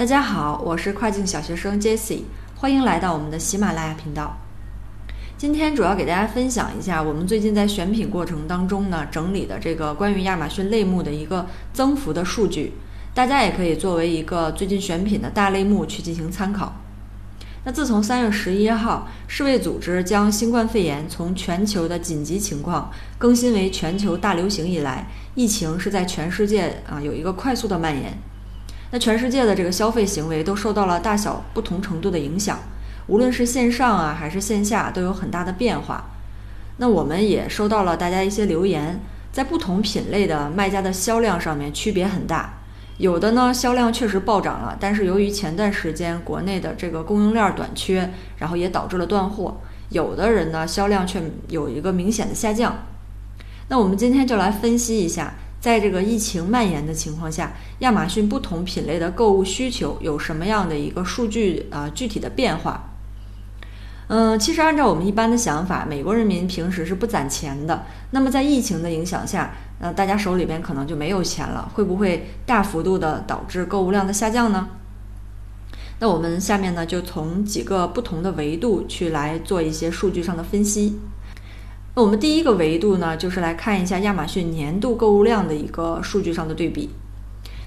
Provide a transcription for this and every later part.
大家好，我是跨境小学生 Jesse，欢迎来到我们的喜马拉雅频道。今天主要给大家分享一下我们最近在选品过程当中呢整理的这个关于亚马逊类目的一个增幅的数据，大家也可以作为一个最近选品的大类目去进行参考。那自从三月十一号，世卫组织将新冠肺炎从全球的紧急情况更新为全球大流行以来，疫情是在全世界啊有一个快速的蔓延。那全世界的这个消费行为都受到了大小不同程度的影响，无论是线上啊还是线下都有很大的变化。那我们也收到了大家一些留言，在不同品类的卖家的销量上面区别很大，有的呢销量确实暴涨了，但是由于前段时间国内的这个供应链短缺，然后也导致了断货；有的人呢销量却有一个明显的下降。那我们今天就来分析一下。在这个疫情蔓延的情况下，亚马逊不同品类的购物需求有什么样的一个数据啊？具体的变化？嗯，其实按照我们一般的想法，美国人民平时是不攒钱的。那么在疫情的影响下，呃，大家手里边可能就没有钱了，会不会大幅度的导致购物量的下降呢？那我们下面呢，就从几个不同的维度去来做一些数据上的分析。那我们第一个维度呢，就是来看一下亚马逊年度购物量的一个数据上的对比。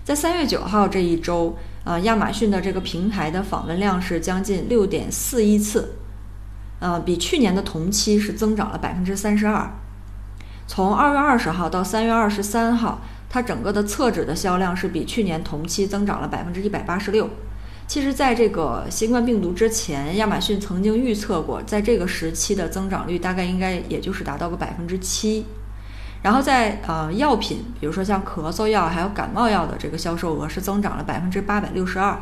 在三月九号这一周，呃，亚马逊的这个平台的访问量是将近六点四亿次，呃，比去年的同期是增长了百分之三十二。从二月二十号到三月二十三号，它整个的厕纸的销量是比去年同期增长了百分之一百八十六。其实，在这个新冠病毒之前，亚马逊曾经预测过，在这个时期的增长率大概应该也就是达到个百分之七。然后在呃药品，比如说像咳嗽药还有感冒药的这个销售额是增长了百分之八百六十二，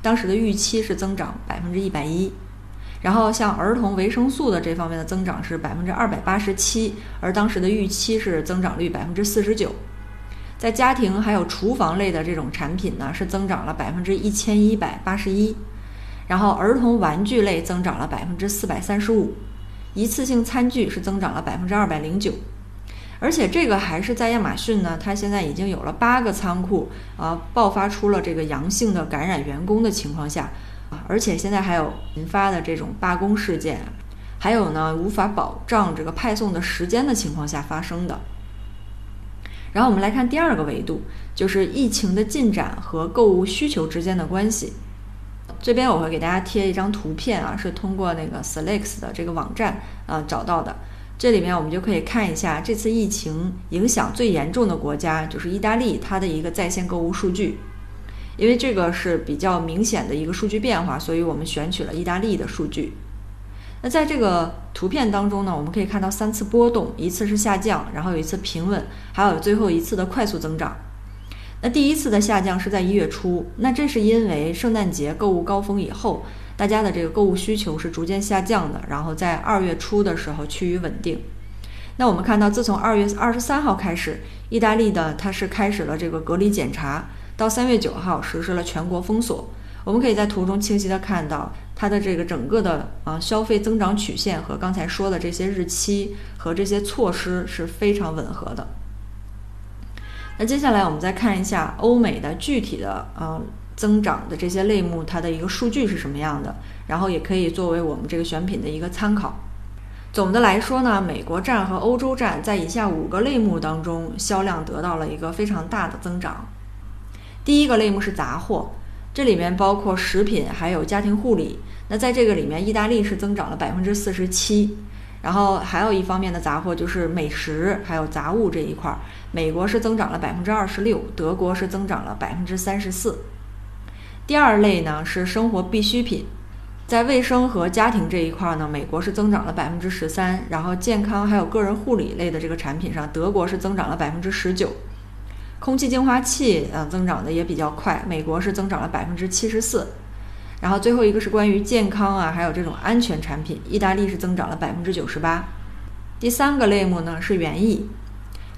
当时的预期是增长百分之一百一。然后像儿童维生素的这方面的增长是百分之二百八十七，而当时的预期是增长率百分之四十九。在家庭还有厨房类的这种产品呢，是增长了百分之一千一百八十一，然后儿童玩具类增长了百分之四百三十五，一次性餐具是增长了百分之二百零九，而且这个还是在亚马逊呢，它现在已经有了八个仓库啊爆发出了这个阳性的感染员工的情况下啊，而且现在还有引发的这种罢工事件，还有呢无法保障这个派送的时间的情况下发生的。然后我们来看第二个维度，就是疫情的进展和购物需求之间的关系。这边我会给大家贴一张图片啊，是通过那个 Select 的这个网站啊找到的。这里面我们就可以看一下这次疫情影响最严重的国家，就是意大利，它的一个在线购物数据。因为这个是比较明显的一个数据变化，所以我们选取了意大利的数据。那在这个图片当中呢，我们可以看到三次波动，一次是下降，然后有一次平稳，还有最后一次的快速增长。那第一次的下降是在一月初，那这是因为圣诞节购物高峰以后，大家的这个购物需求是逐渐下降的，然后在二月初的时候趋于稳定。那我们看到，自从二月二十三号开始，意大利的它是开始了这个隔离检查，到三月九号实施了全国封锁。我们可以在图中清晰的看到。它的这个整个的啊消费增长曲线和刚才说的这些日期和这些措施是非常吻合的。那接下来我们再看一下欧美的具体的啊增长的这些类目，它的一个数据是什么样的，然后也可以作为我们这个选品的一个参考。总的来说呢，美国站和欧洲站在以下五个类目当中销量得到了一个非常大的增长。第一个类目是杂货。这里面包括食品，还有家庭护理。那在这个里面，意大利是增长了百分之四十七，然后还有一方面的杂货就是美食，还有杂物这一块儿，美国是增长了百分之二十六，德国是增长了百分之三十四。第二类呢是生活必需品，在卫生和家庭这一块儿呢，美国是增长了百分之十三，然后健康还有个人护理类的这个产品上，德国是增长了百分之十九。空气净化器，呃，增长的也比较快。美国是增长了百分之七十四，然后最后一个是关于健康啊，还有这种安全产品，意大利是增长了百分之九十八。第三个类目呢是园艺，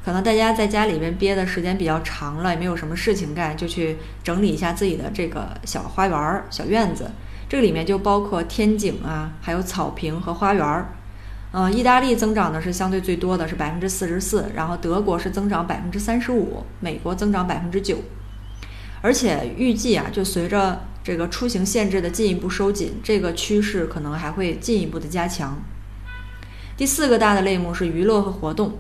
可能大家在家里边憋的时间比较长了，也没有什么事情干，就去整理一下自己的这个小花园、小院子。这里面就包括天井啊，还有草坪和花园。嗯，意大利增长的是相对最多的是百分之四十四，然后德国是增长百分之三十五，美国增长百分之九。而且预计啊，就随着这个出行限制的进一步收紧，这个趋势可能还会进一步的加强。第四个大的类目是娱乐和活动，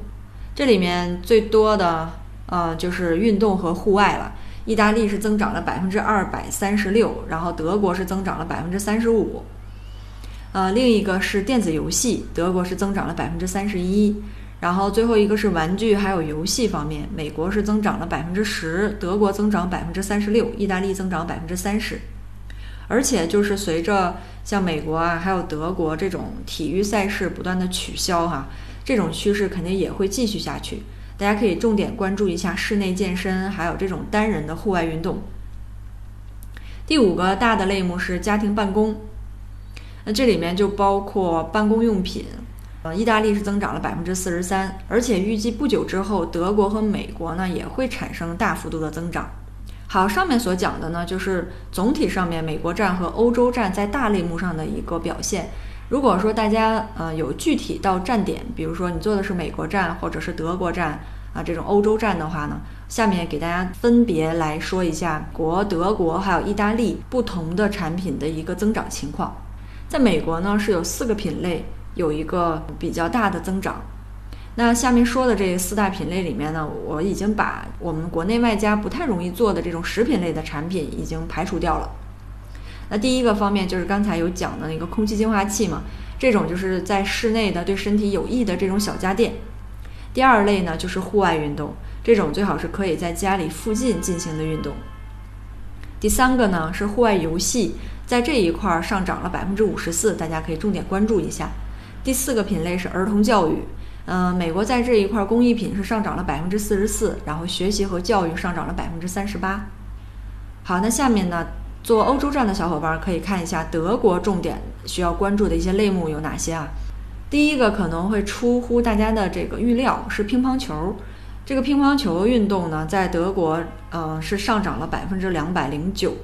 这里面最多的呃就是运动和户外了。意大利是增长了百分之二百三十六，然后德国是增长了百分之三十五。呃，另一个是电子游戏，德国是增长了百分之三十一。然后最后一个是玩具还有游戏方面，美国是增长了百分之十，德国增长百分之三十六，意大利增长百分之三十。而且就是随着像美国啊还有德国这种体育赛事不断的取消哈，这种趋势肯定也会继续下去。大家可以重点关注一下室内健身，还有这种单人的户外运动。第五个大的类目是家庭办公，那这里面就包括办公用品。呃，意大利是增长了百分之四十三，而且预计不久之后，德国和美国呢也会产生大幅度的增长。好，上面所讲的呢，就是总体上面美国站和欧洲站在大类目上的一个表现。如果说大家呃有具体到站点，比如说你坐的是美国站或者是德国站啊这种欧洲站的话呢，下面给大家分别来说一下国德国还有意大利不同的产品的一个增长情况。在美国呢是有四个品类有一个比较大的增长。那下面说的这四大品类里面呢，我已经把我们国内外家不太容易做的这种食品类的产品已经排除掉了。那第一个方面就是刚才有讲的那个空气净化器嘛，这种就是在室内的对身体有益的这种小家电。第二类呢就是户外运动，这种最好是可以在家里附近进行的运动。第三个呢是户外游戏，在这一块上涨了百分之五十四，大家可以重点关注一下。第四个品类是儿童教育，嗯，美国在这一块工艺品是上涨了百分之四十四，然后学习和教育上涨了百分之三十八。好，那下面呢？做欧洲站的小伙伴可以看一下德国重点需要关注的一些类目有哪些啊？第一个可能会出乎大家的这个预料是乒乓球，这个乒乓球运动呢，在德国呃是上涨了百分之两百零九，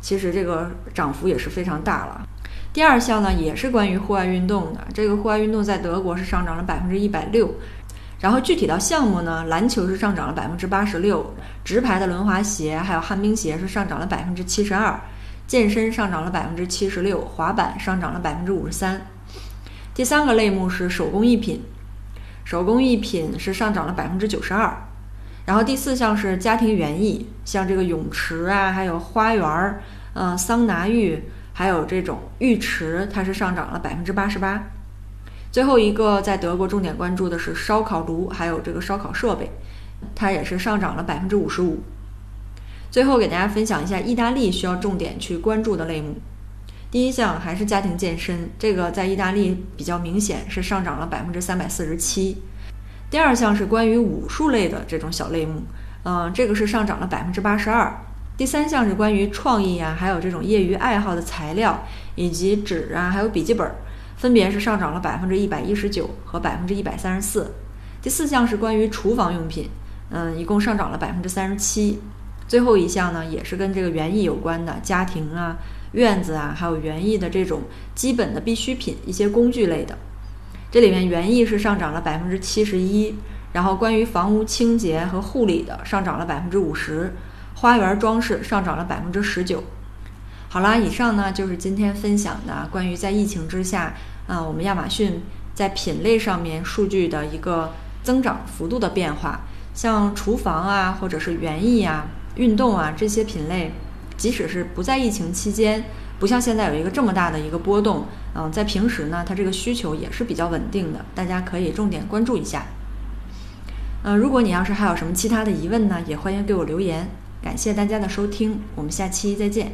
其实这个涨幅也是非常大了。第二项呢也是关于户外运动的，这个户外运动在德国是上涨了百分之一百六。然后具体到项目呢，篮球是上涨了百分之八十六，直排的轮滑鞋还有旱冰鞋是上涨了百分之七十二，健身上涨了百分之七十六，滑板上涨了百分之五十三。第三个类目是手工艺品，手工艺品是上涨了百分之九十二。然后第四项是家庭园艺，像这个泳池啊，还有花园儿，嗯，桑拿浴，还有这种浴池，它是上涨了百分之八十八。最后一个在德国重点关注的是烧烤炉，还有这个烧烤设备，它也是上涨了百分之五十五。最后给大家分享一下意大利需要重点去关注的类目。第一项还是家庭健身，这个在意大利比较明显是上涨了百分之三百四十七。第二项是关于武术类的这种小类目，嗯，这个是上涨了百分之八十二。第三项是关于创意啊，还有这种业余爱好的材料以及纸啊，还有笔记本。分别是上涨了百分之一百一十九和百分之一百三十四。第四项是关于厨房用品，嗯，一共上涨了百分之三十七。最后一项呢，也是跟这个园艺有关的，家庭啊、院子啊，还有园艺的这种基本的必需品，一些工具类的。这里面园艺是上涨了百分之七十一，然后关于房屋清洁和护理的上涨了百分之五十，花园装饰上涨了百分之十九。好啦，以上呢就是今天分享的关于在疫情之下，啊，我们亚马逊在品类上面数据的一个增长幅度的变化。像厨房啊，或者是园艺啊、运动啊这些品类，即使是不在疫情期间，不像现在有一个这么大的一个波动，嗯，在平时呢，它这个需求也是比较稳定的，大家可以重点关注一下。嗯，如果你要是还有什么其他的疑问呢，也欢迎给我留言。感谢大家的收听，我们下期再见。